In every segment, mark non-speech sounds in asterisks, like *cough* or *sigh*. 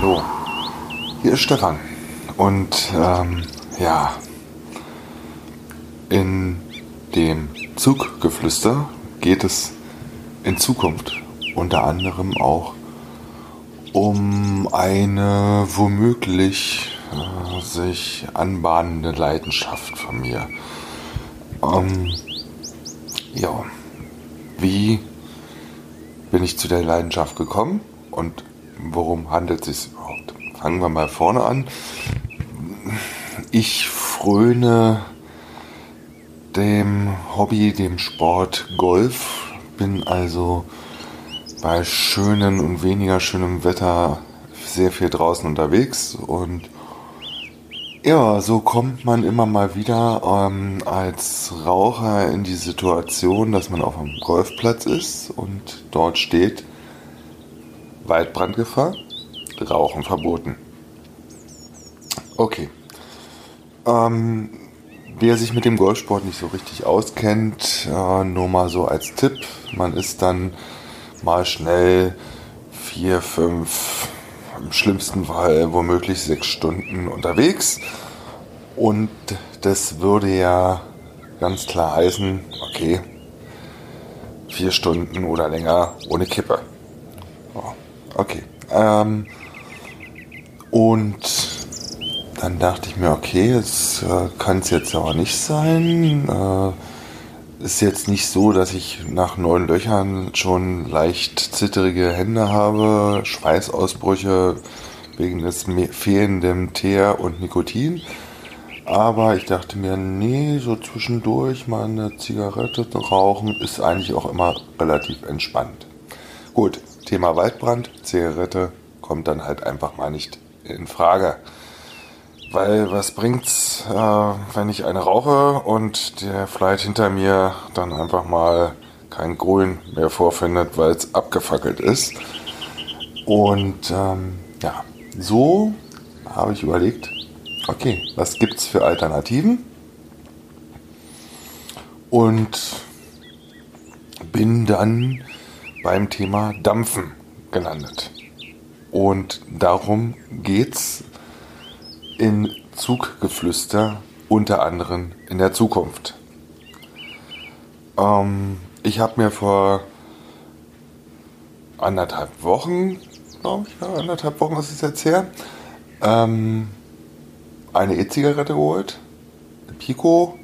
hallo. Hier ist Stefan. Und ähm, ja, in dem Zuggeflüster geht es in Zukunft unter anderem auch um eine womöglich äh, sich anbahnende Leidenschaft von mir. Ähm, ja, wie bin ich zu der Leidenschaft gekommen und worum handelt es sich überhaupt? Fangen wir mal vorne an. Ich fröne dem Hobby, dem Sport Golf, bin also bei schönem und weniger schönem Wetter sehr viel draußen unterwegs und ja, so kommt man immer mal wieder ähm, als Raucher in die Situation, dass man auf einem Golfplatz ist und dort steht Waldbrandgefahr, Rauchen verboten. Okay. Ähm, wer sich mit dem Golfsport nicht so richtig auskennt, äh, nur mal so als Tipp, man ist dann mal schnell vier, fünf, im schlimmsten Fall womöglich sechs Stunden unterwegs. Und das würde ja ganz klar heißen, okay, vier Stunden oder länger ohne Kippe. Okay. Ähm, und dann dachte ich mir, okay, das äh, kann es jetzt aber nicht sein. Äh, ist jetzt nicht so, dass ich nach neun Löchern schon leicht zitterige Hände habe, Schweißausbrüche wegen des fehlenden Teer und Nikotin. Aber ich dachte mir, nee, so zwischendurch mal eine Zigarette rauchen ist eigentlich auch immer relativ entspannt. Gut, Thema Waldbrand, Zigarette kommt dann halt einfach mal nicht in Frage. Weil was bringt's, äh, wenn ich eine rauche und der vielleicht hinter mir dann einfach mal kein Grün mehr vorfindet, weil es abgefackelt ist. Und ähm, ja, so habe ich überlegt, okay, was gibt's für Alternativen? Und bin dann beim Thema Dampfen gelandet. Und darum geht's in Zuggeflüster, unter anderem in der Zukunft. Ähm, ich habe mir vor anderthalb Wochen, glaube ich, anderthalb Wochen ist es jetzt her, ähm, eine E-Zigarette geholt, Pico.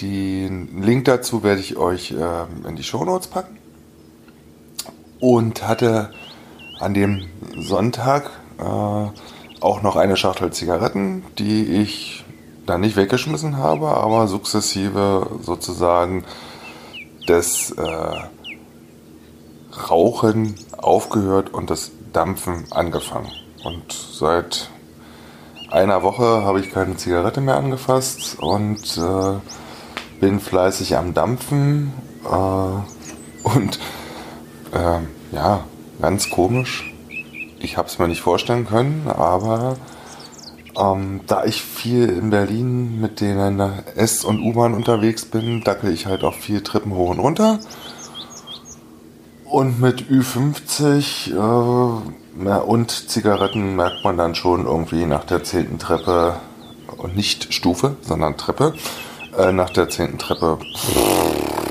Den Link dazu werde ich euch ähm, in die Show Notes packen. Und hatte an dem Sonntag äh, auch noch eine Schachtel Zigaretten, die ich dann nicht weggeschmissen habe, aber sukzessive sozusagen das äh, Rauchen aufgehört und das Dampfen angefangen. Und seit einer Woche habe ich keine Zigarette mehr angefasst und äh, bin fleißig am Dampfen äh, *laughs* und äh, ja, ganz komisch ich habe es mir nicht vorstellen können, aber ähm, da ich viel in Berlin mit den S- und U-Bahn unterwegs bin, dackel ich halt auch viel Treppen hoch und runter. Und mit Ü50 äh, und Zigaretten merkt man dann schon irgendwie nach der zehnten Treppe, und nicht Stufe, sondern Treppe, äh, nach der zehnten Treppe,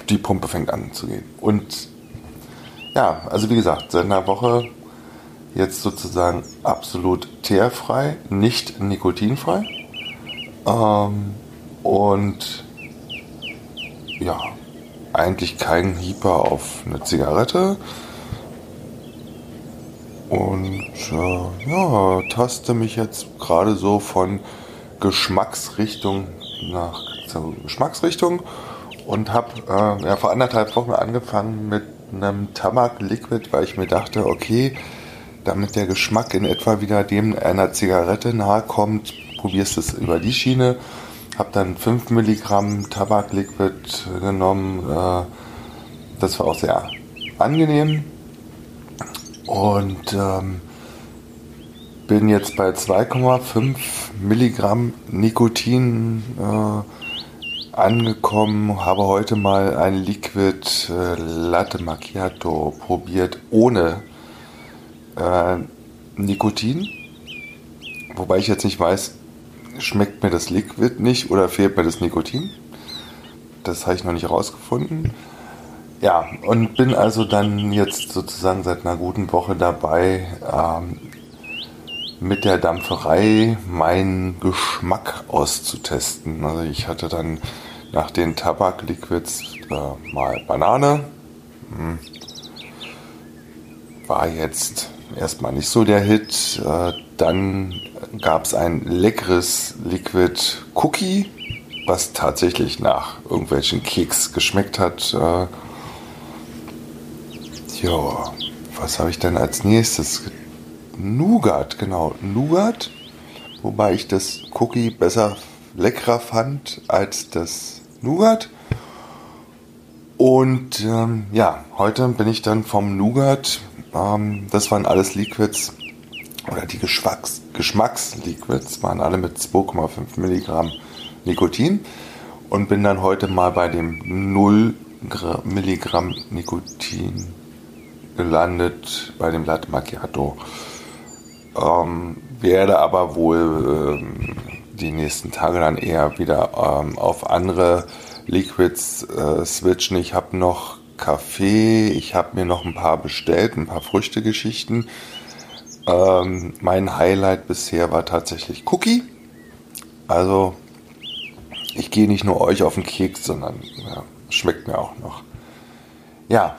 die Pumpe fängt an zu gehen. Und ja, also wie gesagt, seit einer Woche jetzt sozusagen absolut teerfrei, nicht nikotinfrei. Ähm, und ja, eigentlich kein Hieper auf eine Zigarette. Und äh, ja, taste mich jetzt gerade so von Geschmacksrichtung nach Geschmacksrichtung und habe äh, ja, vor anderthalb Wochen angefangen mit einem Tabak-Liquid, weil ich mir dachte, okay, damit der Geschmack in etwa wieder dem einer Zigarette nahe kommt, probierst es über die Schiene. Hab dann 5 Milligramm Tabakliquid genommen. Äh, das war auch sehr angenehm. Und ähm, bin jetzt bei 2,5 Milligramm Nikotin äh, angekommen. Habe heute mal ein Liquid äh, Latte Macchiato probiert ohne äh, Nikotin. Wobei ich jetzt nicht weiß, schmeckt mir das Liquid nicht oder fehlt mir das Nikotin. Das habe ich noch nicht rausgefunden. Ja, und bin also dann jetzt sozusagen seit einer guten Woche dabei, ähm, mit der Dampferei meinen Geschmack auszutesten. Also ich hatte dann nach den Tabakliquids äh, mal Banane. Hm. War jetzt erstmal nicht so der Hit. Äh, dann gab es ein leckeres Liquid Cookie, was tatsächlich nach irgendwelchen Keks geschmeckt hat. Äh, ja, was habe ich denn als nächstes? Nougat, genau, Nougat. Wobei ich das Cookie besser leckerer fand als das Nougat. Und ähm, ja, heute bin ich dann vom Nougat. Ähm, das waren alles Liquids oder die Geschmacks Geschmacksliquids waren alle mit 2,5 Milligramm Nikotin und bin dann heute mal bei dem 0 Milligramm Nikotin gelandet bei dem Latte Macchiato. Ähm, werde aber wohl ähm, die nächsten Tage dann eher wieder ähm, auf andere Liquids äh, switchen. Ich habe noch Kaffee, ich habe mir noch ein paar bestellt, ein paar Früchtegeschichten. Ähm, mein Highlight bisher war tatsächlich Cookie. Also ich gehe nicht nur euch auf den Keks, sondern ja, schmeckt mir auch noch. Ja,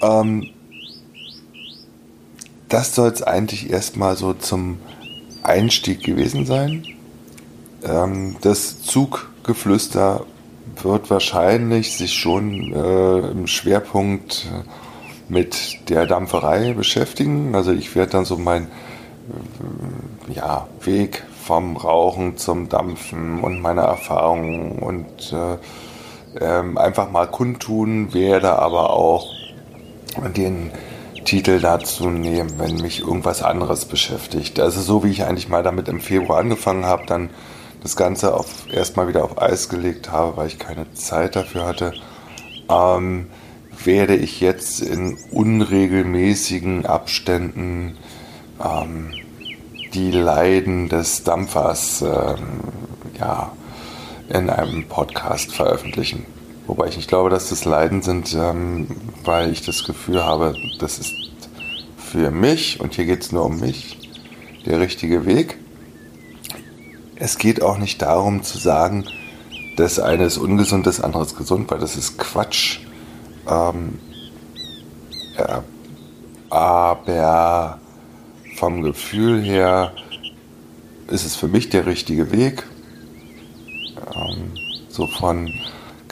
ähm, das soll es eigentlich erstmal so zum Einstieg gewesen sein. Ähm, das Zuggeflüster wird wahrscheinlich sich schon äh, im Schwerpunkt mit der Dampferei beschäftigen. Also ich werde dann so meinen äh, ja, Weg vom Rauchen zum Dampfen und meine Erfahrungen und äh, ähm, einfach mal kundtun, werde aber auch den Titel dazu nehmen, wenn mich irgendwas anderes beschäftigt. Also so wie ich eigentlich mal damit im Februar angefangen habe, dann das Ganze auf, erstmal wieder auf Eis gelegt habe, weil ich keine Zeit dafür hatte, ähm, werde ich jetzt in unregelmäßigen Abständen ähm, die Leiden des Dampfers ähm, ja, in einem Podcast veröffentlichen. Wobei ich nicht glaube, dass das Leiden sind, ähm, weil ich das Gefühl habe, das ist für mich, und hier geht es nur um mich, der richtige Weg. Es geht auch nicht darum zu sagen, das eine ist ungesund, das andere ist gesund, weil das ist Quatsch. Ähm, ja, aber vom Gefühl her ist es für mich der richtige Weg. Ähm, so von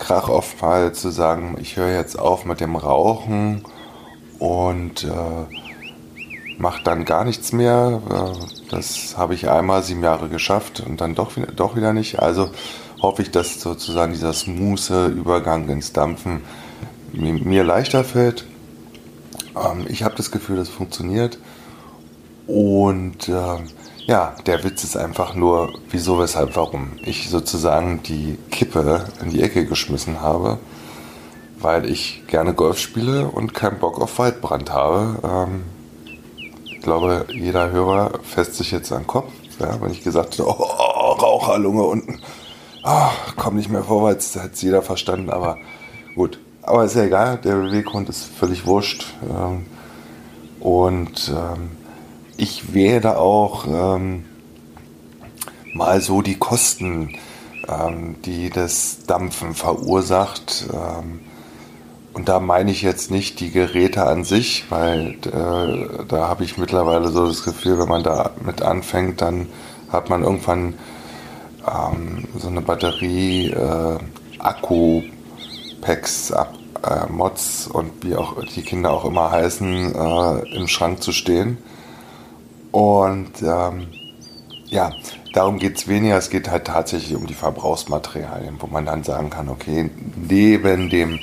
Krach Fall zu sagen, ich höre jetzt auf mit dem Rauchen und äh, mache dann gar nichts mehr. Äh, das habe ich einmal sieben Jahre geschafft und dann doch, doch wieder nicht. Also hoffe ich, dass sozusagen dieser smooth Übergang ins Dampfen mir leichter fällt. Ähm, ich habe das Gefühl, das funktioniert. Und äh, ja, der Witz ist einfach nur, wieso, weshalb, warum. Ich sozusagen die Kippe in die Ecke geschmissen habe, weil ich gerne Golf spiele und keinen Bock auf Waldbrand habe. Ähm, ich glaube, jeder Hörer fässt sich jetzt an den Kopf, ja, wenn ich gesagt habe, *laughs* oh, Raucherlunge unten. Oh, komm nicht mehr vorwärts, da hat es jeder verstanden, aber gut, aber ist ja egal, der Beweggrund ist völlig wurscht. Ähm, und ähm, ich werde auch ähm, mal so die Kosten, die das Dampfen verursacht, und da meine ich jetzt nicht die Geräte an sich, weil äh, da habe ich mittlerweile so das Gefühl, wenn man da mit anfängt, dann hat man irgendwann ähm, so eine Batterie, äh, Akku, Packs, äh, Mods und wie auch die Kinder auch immer heißen, äh, im Schrank zu stehen. Und ähm, ja, darum geht es weniger. Es geht halt tatsächlich um die Verbrauchsmaterialien, wo man dann sagen kann, okay, neben dem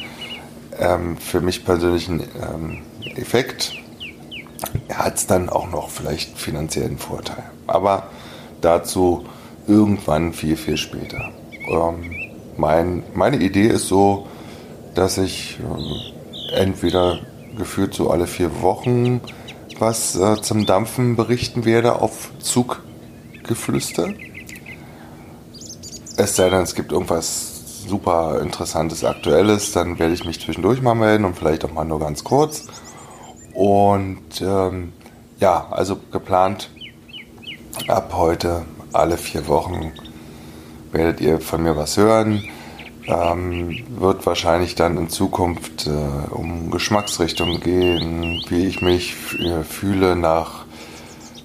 ähm, für mich persönlichen ähm, Effekt hat es dann auch noch vielleicht finanziellen Vorteil. Aber dazu irgendwann viel, viel später. Ähm, mein, meine Idee ist so, dass ich äh, entweder gefühlt so alle vier Wochen was äh, zum Dampfen berichten werde auf Zuggeflüster. Es sei denn, es gibt irgendwas super interessantes, aktuelles, dann werde ich mich zwischendurch mal melden und vielleicht auch mal nur ganz kurz. Und ähm, ja, also geplant ab heute alle vier Wochen werdet ihr von mir was hören. Ähm, wird wahrscheinlich dann in Zukunft äh, um Geschmacksrichtung gehen, wie ich mich äh, fühle nach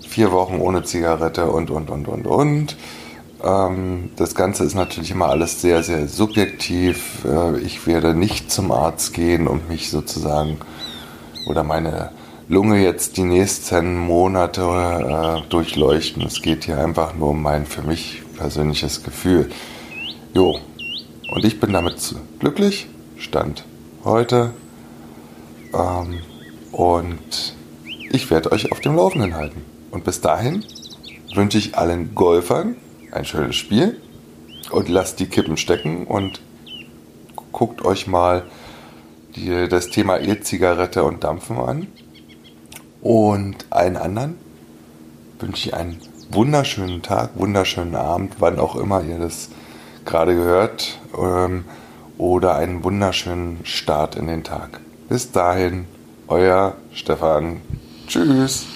vier Wochen ohne Zigarette und, und, und, und, und. Ähm, das Ganze ist natürlich immer alles sehr, sehr subjektiv. Äh, ich werde nicht zum Arzt gehen und mich sozusagen oder meine Lunge jetzt die nächsten Monate äh, durchleuchten. Es geht hier einfach nur um mein für mich persönliches Gefühl. Jo, und ich bin damit glücklich, Stand heute. Ähm, und ich werde euch auf dem Laufenden halten. Und bis dahin wünsche ich allen Golfern ein schönes Spiel und lasst die Kippen stecken und guckt euch mal die, das Thema E-Zigarette und Dampfen an. Und allen anderen wünsche ich einen wunderschönen Tag, wunderschönen Abend, wann auch immer ihr das gerade gehört, ähm, oder einen wunderschönen Start in den Tag. Bis dahin, euer Stefan. Tschüss.